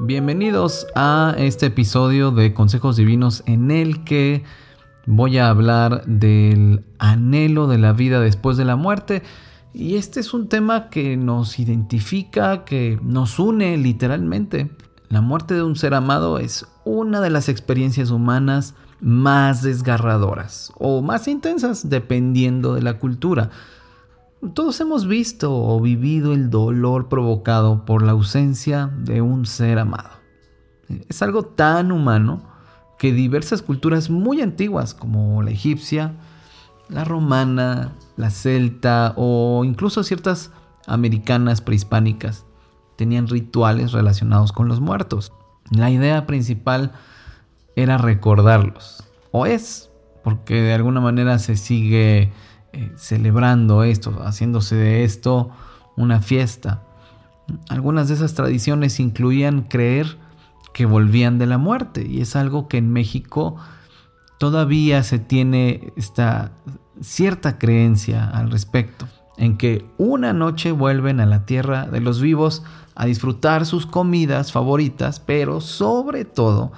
Bienvenidos a este episodio de Consejos Divinos en el que voy a hablar del anhelo de la vida después de la muerte. Y este es un tema que nos identifica, que nos une literalmente. La muerte de un ser amado es una de las experiencias humanas más desgarradoras o más intensas dependiendo de la cultura. Todos hemos visto o vivido el dolor provocado por la ausencia de un ser amado. Es algo tan humano que diversas culturas muy antiguas como la egipcia, la romana, la celta o incluso ciertas americanas prehispánicas tenían rituales relacionados con los muertos. La idea principal era recordarlos, o es, porque de alguna manera se sigue eh, celebrando esto, haciéndose de esto una fiesta. Algunas de esas tradiciones incluían creer que volvían de la muerte y es algo que en México todavía se tiene esta cierta creencia al respecto, en que una noche vuelven a la tierra de los vivos a disfrutar sus comidas favoritas, pero sobre todo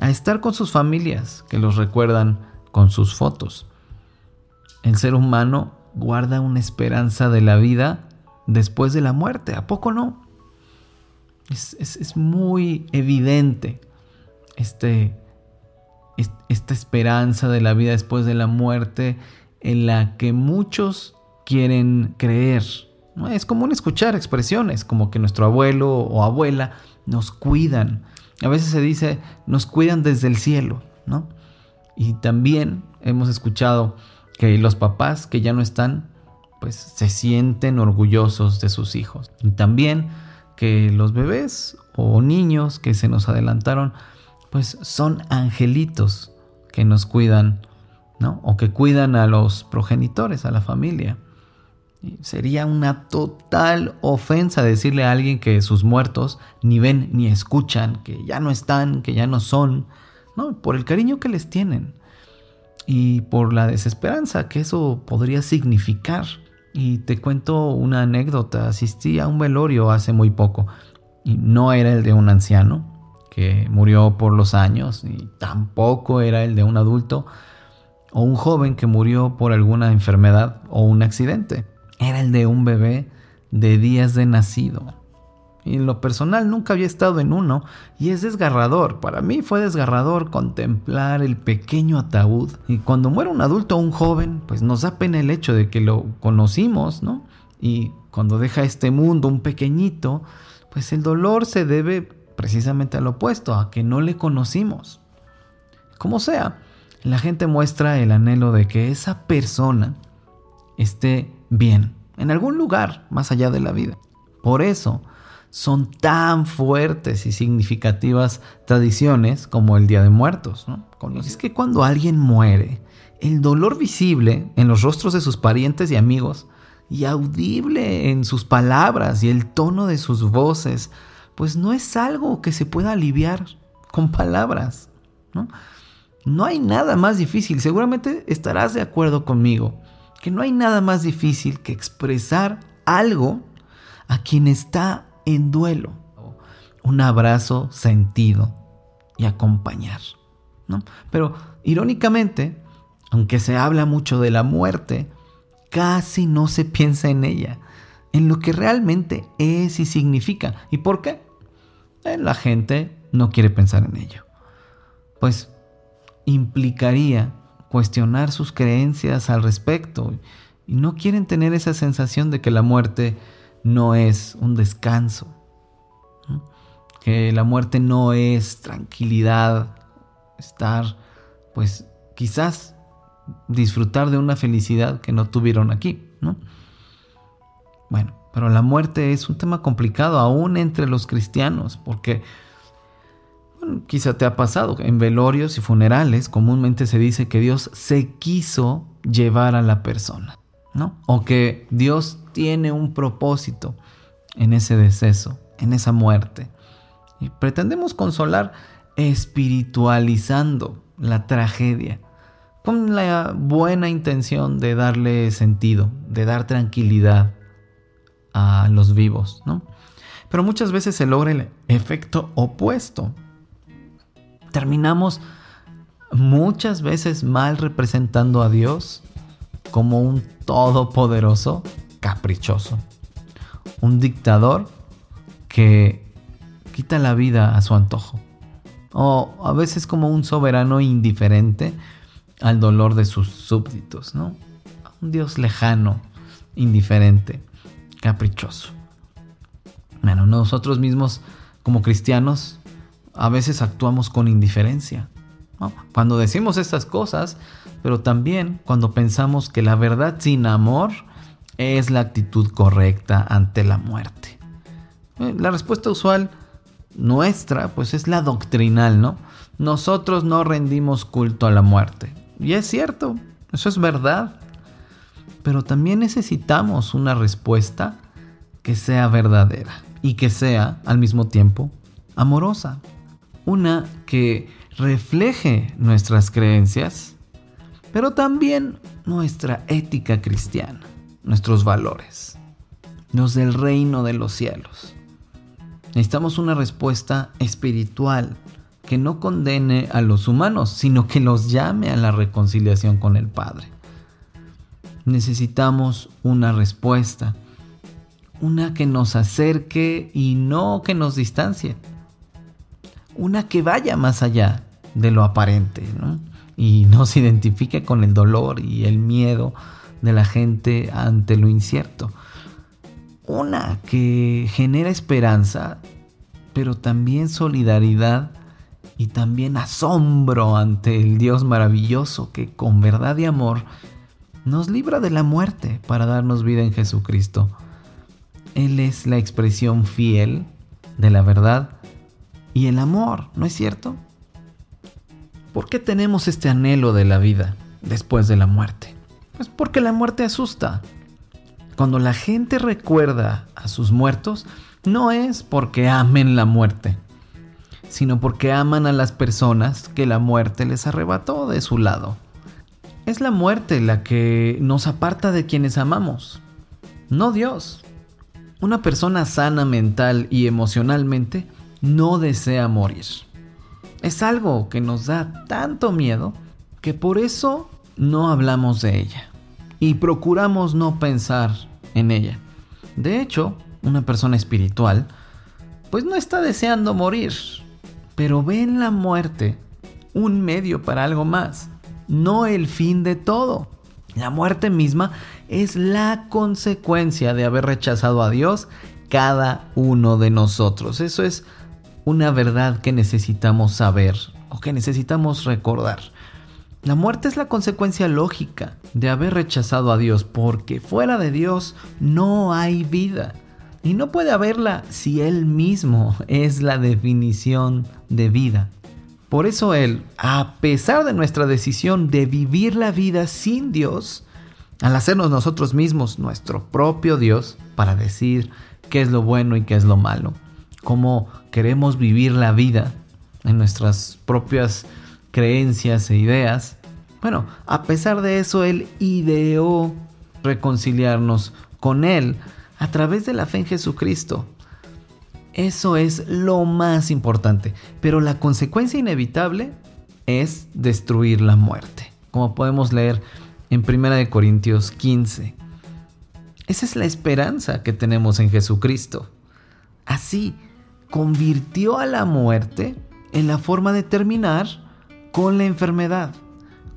a estar con sus familias que los recuerdan con sus fotos el ser humano guarda una esperanza de la vida después de la muerte. ¿A poco no? Es, muy evidente este, esta esperanza de la vida después de la muerte en la que muchos quieren creer. Es común escuchar expresiones como que nuestro abuelo o abuela nos cuidan. A veces se dice nos cuidan desde el cielo, ¿no? Y también hemos escuchado que los papás que ya no están, pues se sienten orgullosos de sus hijos. Y también que los bebés o niños que se nos adelantaron, pues son angelitos que nos cuidan, ¿no? O que cuidan a los progenitores, a la familia. sería una total ofensa decirle a alguien que sus muertos ni ven ni escuchan, que ya no están, que ya no son, ¿no? Por el cariño que les tienen y por la desesperanza que eso podría significar. Y te cuento una anécdota, asistí a un velorio hace muy poco y no era el de un anciano que murió por los años y tampoco era el de un adulto o un joven que murió por alguna enfermedad o un accidente. Era el de un bebé de días de nacido. Y en lo personal nunca había estado en uno y es desgarrador. Para mí fue desgarrador contemplar el pequeño ataúd. Y cuando muere un adulto o un joven, pues nos da pena el hecho de que lo conocimos, ¿no? Y cuando deja este mundo un pequeñito, pues el dolor se debe precisamente al opuesto, a que no le conocimos. Como sea, la gente muestra el anhelo de que esa persona esté bien, en algún lugar más allá de la vida. Por eso, son tan fuertes y significativas tradiciones como el Día de Muertos. ¿no? Es que cuando alguien muere, el dolor visible en los rostros de sus parientes y amigos y audible en sus palabras y el tono de sus voces, pues no es algo que se pueda aliviar con palabras. ¿no? no hay nada más difícil, seguramente estarás de acuerdo conmigo, que no hay nada más difícil que expresar algo a quien está en duelo, un abrazo sentido y acompañar. ¿no? Pero irónicamente, aunque se habla mucho de la muerte, casi no se piensa en ella, en lo que realmente es y significa. ¿Y por qué? Eh, la gente no quiere pensar en ello. Pues implicaría cuestionar sus creencias al respecto y no quieren tener esa sensación de que la muerte no es un descanso, que la muerte no es tranquilidad, estar, pues quizás disfrutar de una felicidad que no tuvieron aquí, ¿no? Bueno, pero la muerte es un tema complicado aún entre los cristianos, porque bueno, quizá te ha pasado, en velorios y funerales comúnmente se dice que Dios se quiso llevar a la persona. O que Dios tiene un propósito en ese deceso, en esa muerte. Y pretendemos consolar espiritualizando la tragedia, con la buena intención de darle sentido, de dar tranquilidad. a los vivos, ¿no? Pero muchas veces se logra el efecto opuesto. Terminamos muchas veces mal representando a Dios como un todopoderoso caprichoso. Un dictador que quita la vida a su antojo. O a veces como un soberano indiferente al dolor de sus súbditos, ¿no? Un Dios lejano, indiferente, caprichoso. Bueno, nosotros mismos como cristianos a veces actuamos con indiferencia. Cuando decimos estas cosas, pero también cuando pensamos que la verdad sin amor es la actitud correcta ante la muerte. Eh, la respuesta usual nuestra pues es la doctrinal, ¿no? Nosotros no rendimos culto a la muerte. Y es cierto, eso es verdad. Pero también necesitamos una respuesta que sea verdadera y que sea al mismo tiempo amorosa. Una que refleje nuestras creencias, pero también nuestra ética cristiana, nuestros valores, los del reino de los cielos. Necesitamos una respuesta espiritual que no condene a los humanos, sino que los llame a la reconciliación con el Padre. Necesitamos una respuesta, una que nos acerque y no que nos distancie, una que vaya más allá de lo aparente y nos identifique con el dolor y el miedo de la gente ante lo incierto. Una que genera esperanza, pero también solidaridad y también asombro ante el Dios maravilloso que con verdad y amor nos libra de la muerte para darnos vida en Jesucristo. Él es la expresión fiel de la verdad y el amor, ¿no es cierto? ¿Por qué tenemos este anhelo de la vida después de la muerte? Pues porque la muerte asusta. Cuando la gente recuerda a sus muertos, no es porque amen la muerte, sino porque aman a las personas que la muerte les arrebató de su lado. Es la muerte la que nos aparta de quienes amamos, no Dios. Una persona sana mental y emocionalmente no desea morir. Es algo que nos da tanto miedo que por eso no hablamos de ella y procuramos no pensar en ella. De hecho, una persona espiritual pues no está deseando morir, pero ve en la muerte un medio para algo más, no el fin de todo. La muerte misma es la consecuencia de haber rechazado a Dios cada uno de nosotros. Eso es una verdad que necesitamos saber o que necesitamos recordar. La muerte es la consecuencia lógica de haber rechazado a Dios, porque fuera de Dios no hay vida. Y no puede haberla si Él mismo es la definición de vida. Por eso Él, a pesar de nuestra decisión de vivir la vida sin Dios, al hacernos nosotros mismos nuestro propio Dios para decir qué es lo bueno y qué es lo malo, cómo queremos vivir la vida en nuestras propias creencias e ideas, bueno, a pesar de eso, Él ideó reconciliarnos con Él a través de la fe en Jesucristo. Eso es lo más importante. Pero la consecuencia inevitable es destruir la muerte. Como podemos leer en 1 Corintios 15. Esa es la esperanza que tenemos en Jesucristo. Así, convirtió a la muerte en la forma de terminar con la enfermedad,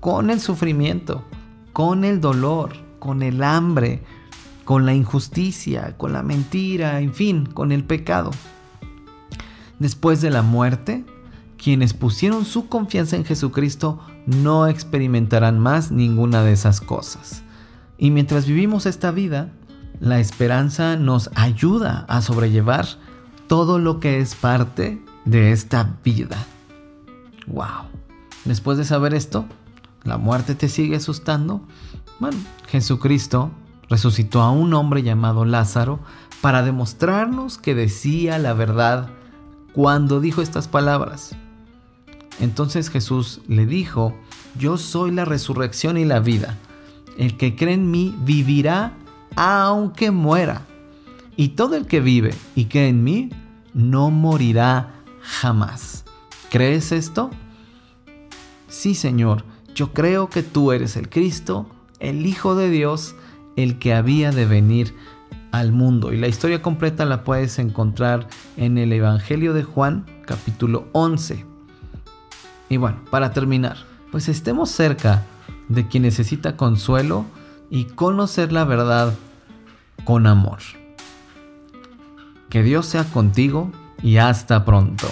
con el sufrimiento, con el dolor, con el hambre, con la injusticia, con la mentira, en fin, con el pecado. Después de la muerte, quienes pusieron su confianza en Jesucristo no experimentarán más ninguna de esas cosas. Y mientras vivimos esta vida, la esperanza nos ayuda a sobrellevar todo lo que es parte de esta vida. ¡Wow! Después de saber esto, la muerte te sigue asustando. Bueno, Jesucristo resucitó a un hombre llamado Lázaro para demostrarnos que decía la verdad cuando dijo estas palabras. Entonces Jesús le dijo, yo soy la resurrección y la vida. El que cree en mí vivirá aunque muera. Y todo el que vive y que en mí no morirá jamás. ¿Crees esto? Sí, Señor, yo creo que tú eres el Cristo, el Hijo de Dios, el que había de venir al mundo. Y la historia completa la puedes encontrar en el Evangelio de Juan, capítulo 11. Y bueno, para terminar, pues estemos cerca de quien necesita consuelo y conocer la verdad con amor. Que Dios sea contigo y hasta pronto.